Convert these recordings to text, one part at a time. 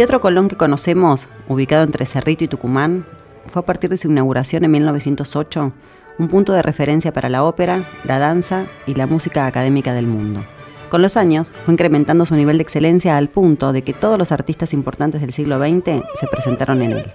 Teatro Colón que conocemos, ubicado entre Cerrito y Tucumán, fue a partir de su inauguración en 1908 un punto de referencia para la ópera, la danza y la música académica del mundo. Con los años fue incrementando su nivel de excelencia al punto de que todos los artistas importantes del siglo XX se presentaron en él.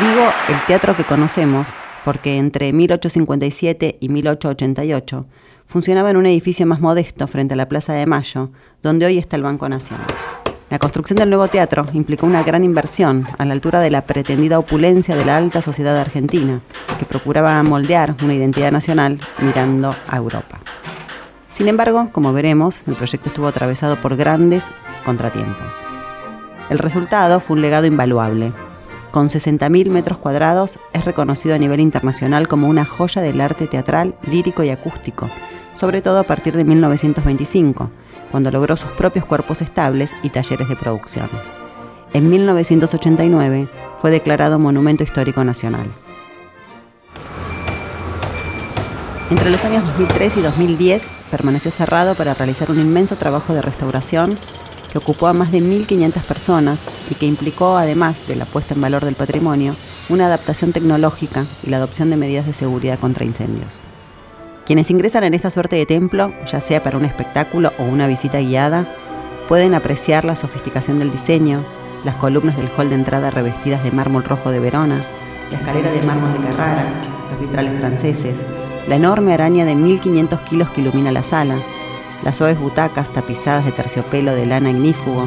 Digo el teatro que conocemos porque entre 1857 y 1888 funcionaba en un edificio más modesto frente a la Plaza de Mayo, donde hoy está el Banco Nacional. La construcción del nuevo teatro implicó una gran inversión a la altura de la pretendida opulencia de la alta sociedad argentina, que procuraba moldear una identidad nacional mirando a Europa. Sin embargo, como veremos, el proyecto estuvo atravesado por grandes contratiempos. El resultado fue un legado invaluable, con 60.000 metros cuadrados, es reconocido a nivel internacional como una joya del arte teatral, lírico y acústico, sobre todo a partir de 1925, cuando logró sus propios cuerpos estables y talleres de producción. En 1989 fue declarado Monumento Histórico Nacional. Entre los años 2003 y 2010 permaneció cerrado para realizar un inmenso trabajo de restauración que ocupó a más de 1.500 personas y que implicó, además de la puesta en valor del patrimonio, una adaptación tecnológica y la adopción de medidas de seguridad contra incendios. Quienes ingresan en esta suerte de templo, ya sea para un espectáculo o una visita guiada, pueden apreciar la sofisticación del diseño, las columnas del hall de entrada revestidas de mármol rojo de Verona, la escalera de mármol de Carrara, los vitrales franceses, la enorme araña de 1500 kilos que ilumina la sala, las suaves butacas tapizadas de terciopelo de lana ignífugo,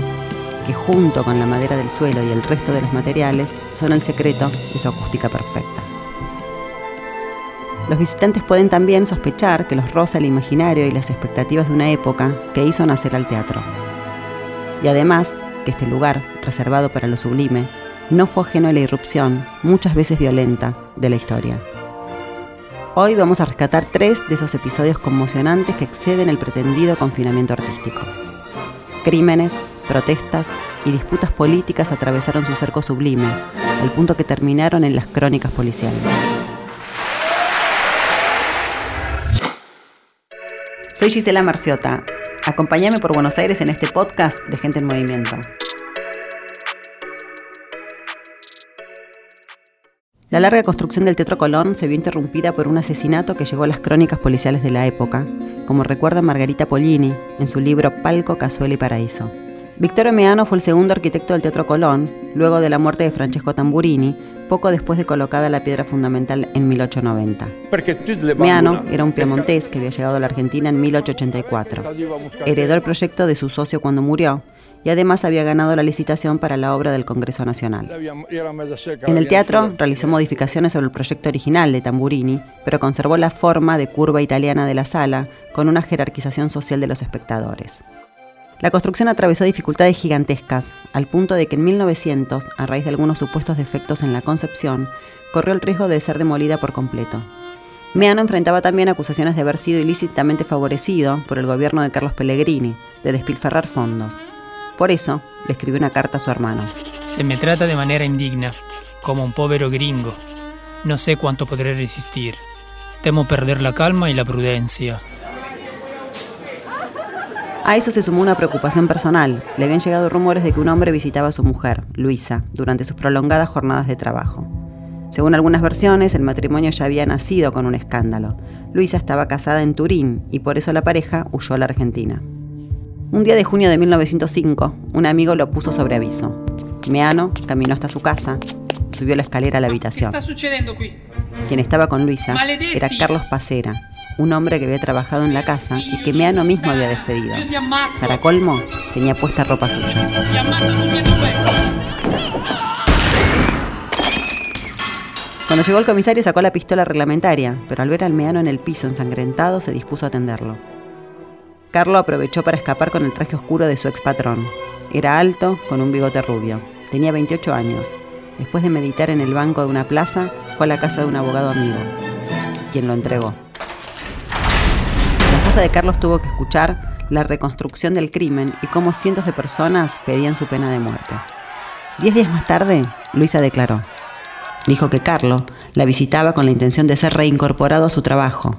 que junto con la madera del suelo y el resto de los materiales son el secreto de su acústica perfecta. Los visitantes pueden también sospechar que los roza el imaginario y las expectativas de una época que hizo nacer al teatro. Y además, que este lugar, reservado para lo sublime, no fue ajeno a la irrupción, muchas veces violenta, de la historia. Hoy vamos a rescatar tres de esos episodios conmocionantes que exceden el pretendido confinamiento artístico. Crímenes, protestas y disputas políticas atravesaron su cerco sublime, al punto que terminaron en las crónicas policiales. Soy Gisela Marciota. Acompáñame por Buenos Aires en este podcast de Gente en Movimiento. La larga construcción del Teatro Colón se vio interrumpida por un asesinato que llegó a las crónicas policiales de la época, como recuerda Margarita Pollini en su libro Palco, Cazuela y Paraíso. Victorio Meano fue el segundo arquitecto del Teatro Colón, luego de la muerte de Francesco Tamburini, poco después de colocada la piedra fundamental en 1890. Meano era un piemontés que había llegado a la Argentina en 1884. Heredó el proyecto de su socio cuando murió y además había ganado la licitación para la obra del Congreso Nacional. En el teatro realizó modificaciones sobre el proyecto original de Tamburini, pero conservó la forma de curva italiana de la sala con una jerarquización social de los espectadores. La construcción atravesó dificultades gigantescas, al punto de que en 1900, a raíz de algunos supuestos defectos en la concepción, corrió el riesgo de ser demolida por completo. Meano enfrentaba también acusaciones de haber sido ilícitamente favorecido por el gobierno de Carlos Pellegrini, de despilfarrar fondos. Por eso, le escribió una carta a su hermano. Se me trata de manera indigna, como un pobre gringo. No sé cuánto podré resistir. Temo perder la calma y la prudencia. A eso se sumó una preocupación personal. Le habían llegado rumores de que un hombre visitaba a su mujer, Luisa, durante sus prolongadas jornadas de trabajo. Según algunas versiones, el matrimonio ya había nacido con un escándalo. Luisa estaba casada en Turín y por eso la pareja huyó a la Argentina. Un día de junio de 1905, un amigo lo puso sobre aviso. Meano caminó hasta su casa, subió la escalera a la habitación. ¿Qué está sucediendo aquí? Quien estaba con Luisa era Carlos Pacera, un hombre que había trabajado en la casa y que Meano mismo había despedido. Para colmo, tenía puesta ropa suya. Cuando llegó el comisario sacó la pistola reglamentaria, pero al ver al Meano en el piso ensangrentado se dispuso a atenderlo. Carlo aprovechó para escapar con el traje oscuro de su ex patrón. Era alto, con un bigote rubio. Tenía 28 años. Después de meditar en el banco de una plaza, fue a la casa de un abogado amigo, quien lo entregó. La esposa de Carlos tuvo que escuchar la reconstrucción del crimen y cómo cientos de personas pedían su pena de muerte. Diez días más tarde, Luisa declaró. Dijo que Carlo la visitaba con la intención de ser reincorporado a su trabajo,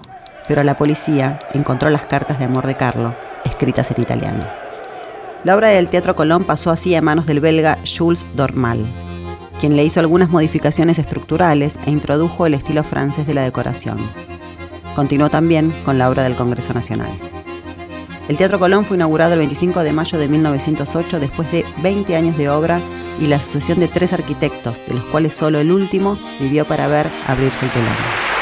pero la policía encontró las cartas de amor de Carlo, escritas en italiano. La obra del Teatro Colón pasó así a manos del belga Jules Dormal, quien le hizo algunas modificaciones estructurales e introdujo el estilo francés de la decoración. Continuó también con la obra del Congreso Nacional. El Teatro Colón fue inaugurado el 25 de mayo de 1908 después de 20 años de obra y la asociación de tres arquitectos, de los cuales solo el último vivió para ver abrirse el telón.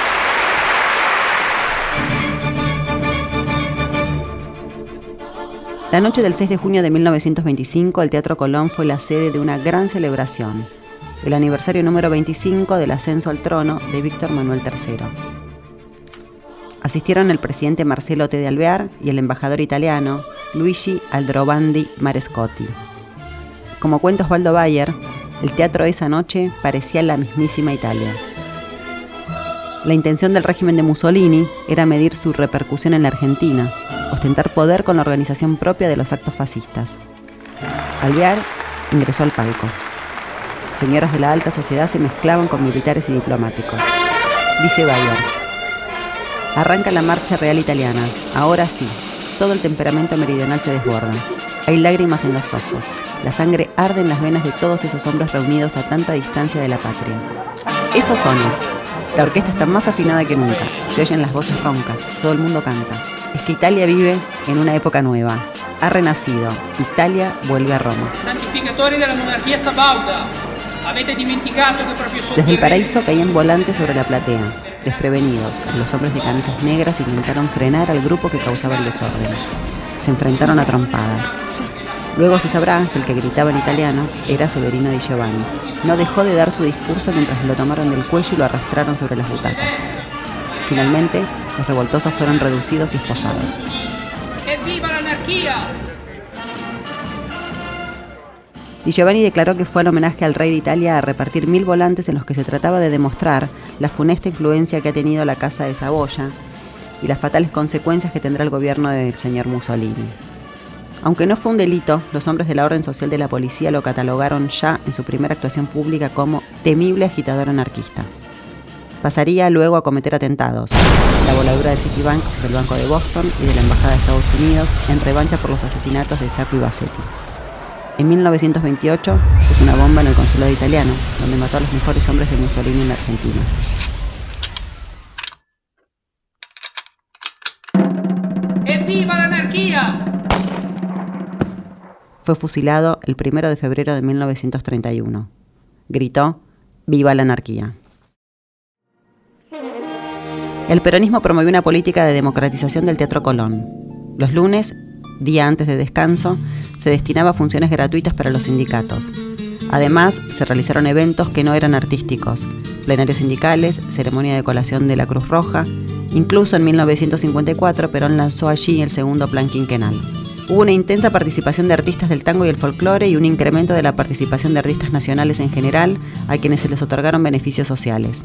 La noche del 6 de junio de 1925, el Teatro Colón fue la sede de una gran celebración, el aniversario número 25 del ascenso al trono de Víctor Manuel III. Asistieron el presidente Marcelo T. de Alvear y el embajador italiano Luigi Aldrovandi Marescotti. Como cuenta Osvaldo Bayer, el teatro esa noche parecía la mismísima Italia. La intención del régimen de Mussolini era medir su repercusión en la Argentina, ostentar poder con la organización propia de los actos fascistas. Alvear ingresó al palco. Señoras de la alta sociedad se mezclaban con militares y diplomáticos. Dice Bayer. Arranca la marcha real italiana. Ahora sí, todo el temperamento meridional se desborda. Hay lágrimas en los ojos. La sangre arde en las venas de todos esos hombres reunidos a tanta distancia de la patria. Esos sones. La orquesta está más afinada que nunca. Se oyen las voces roncas. Todo el mundo canta. Es que Italia vive en una época nueva. Ha renacido. Italia vuelve a Roma. De la monarquía sabauda. Desde el paraíso caían volantes sobre la platea. Desprevenidos, los hombres de camisas negras intentaron frenar al grupo que causaba el desorden. Se enfrentaron a trompadas. Luego se sabrá que el que gritaba en italiano era Severino di Giovanni. No dejó de dar su discurso mientras lo tomaron del cuello y lo arrastraron sobre las butacas. Finalmente, los revoltosos fueron reducidos y esposados. viva la anarquía! Di Giovanni declaró que fue en homenaje al rey de Italia a repartir mil volantes en los que se trataba de demostrar la funesta influencia que ha tenido la Casa de Saboya y las fatales consecuencias que tendrá el gobierno del señor Mussolini. Aunque no fue un delito, los hombres de la Orden Social de la Policía lo catalogaron ya en su primera actuación pública como temible agitador anarquista. Pasaría luego a cometer atentados, la voladura del Citibank, del Banco de Boston y de la Embajada de Estados Unidos en revancha por los asesinatos de Sacco y Bassetti. En 1928 puso una bomba en el consulado italiano, donde mató a los mejores hombres de Mussolini en la Argentina. ¡Viva la anarquía! Fue fusilado el 1 de febrero de 1931. Gritó, ¡Viva la anarquía! El peronismo promovió una política de democratización del Teatro Colón. Los lunes, día antes de descanso, se destinaba a funciones gratuitas para los sindicatos. Además, se realizaron eventos que no eran artísticos, plenarios sindicales, ceremonia de colación de la Cruz Roja. Incluso en 1954, Perón lanzó allí el segundo plan quinquenal. Hubo una intensa participación de artistas del tango y el folclore y un incremento de la participación de artistas nacionales en general, a quienes se les otorgaron beneficios sociales.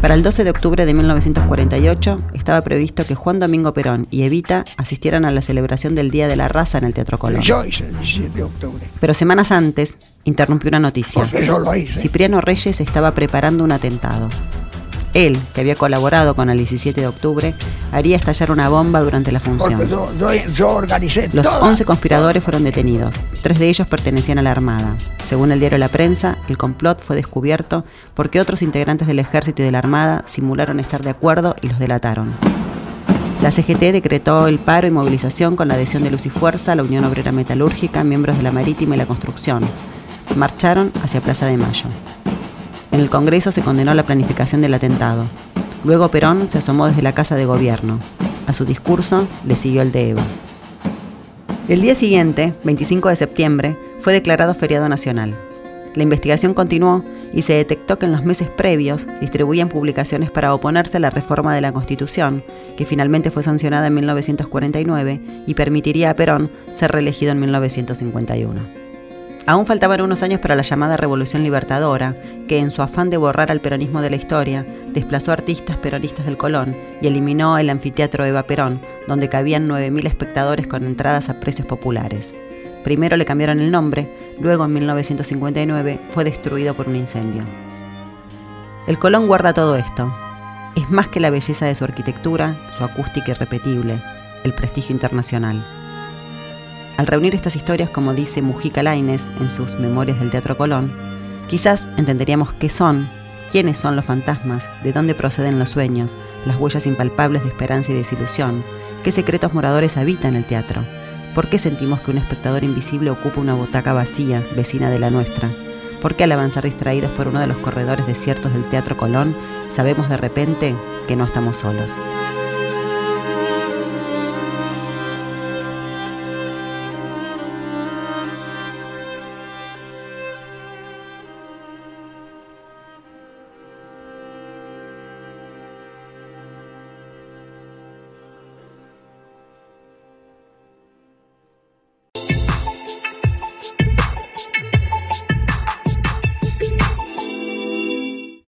Para el 12 de octubre de 1948 estaba previsto que Juan Domingo Perón y Evita asistieran a la celebración del Día de la Raza en el Teatro Colón. Pero semanas antes interrumpió una noticia. Cipriano Reyes estaba preparando un atentado. Él, que había colaborado con el 17 de octubre, haría estallar una bomba durante la función. Los 11 conspiradores fueron detenidos. Tres de ellos pertenecían a la Armada. Según el diario La Prensa, el complot fue descubierto porque otros integrantes del ejército y de la Armada simularon estar de acuerdo y los delataron. La CGT decretó el paro y movilización con la adhesión de Luz y Fuerza, la Unión Obrera Metalúrgica, miembros de la Marítima y la Construcción. Marcharon hacia Plaza de Mayo. En el Congreso se condenó la planificación del atentado. Luego Perón se asomó desde la Casa de Gobierno. A su discurso le siguió el de Eva. El día siguiente, 25 de septiembre, fue declarado feriado nacional. La investigación continuó y se detectó que en los meses previos distribuían publicaciones para oponerse a la reforma de la Constitución, que finalmente fue sancionada en 1949 y permitiría a Perón ser reelegido en 1951. Aún faltaban unos años para la llamada Revolución Libertadora, que en su afán de borrar al peronismo de la historia, desplazó artistas peronistas del Colón y eliminó el anfiteatro Eva Perón, donde cabían 9.000 espectadores con entradas a precios populares. Primero le cambiaron el nombre, luego en 1959 fue destruido por un incendio. El Colón guarda todo esto. Es más que la belleza de su arquitectura, su acústica irrepetible, el prestigio internacional. Al reunir estas historias, como dice Mujica Laines en sus Memorias del Teatro Colón, quizás entenderíamos qué son, quiénes son los fantasmas, de dónde proceden los sueños, las huellas impalpables de esperanza y desilusión, qué secretos moradores habitan el teatro, por qué sentimos que un espectador invisible ocupa una butaca vacía, vecina de la nuestra, por qué al avanzar distraídos por uno de los corredores desiertos del Teatro Colón, sabemos de repente que no estamos solos.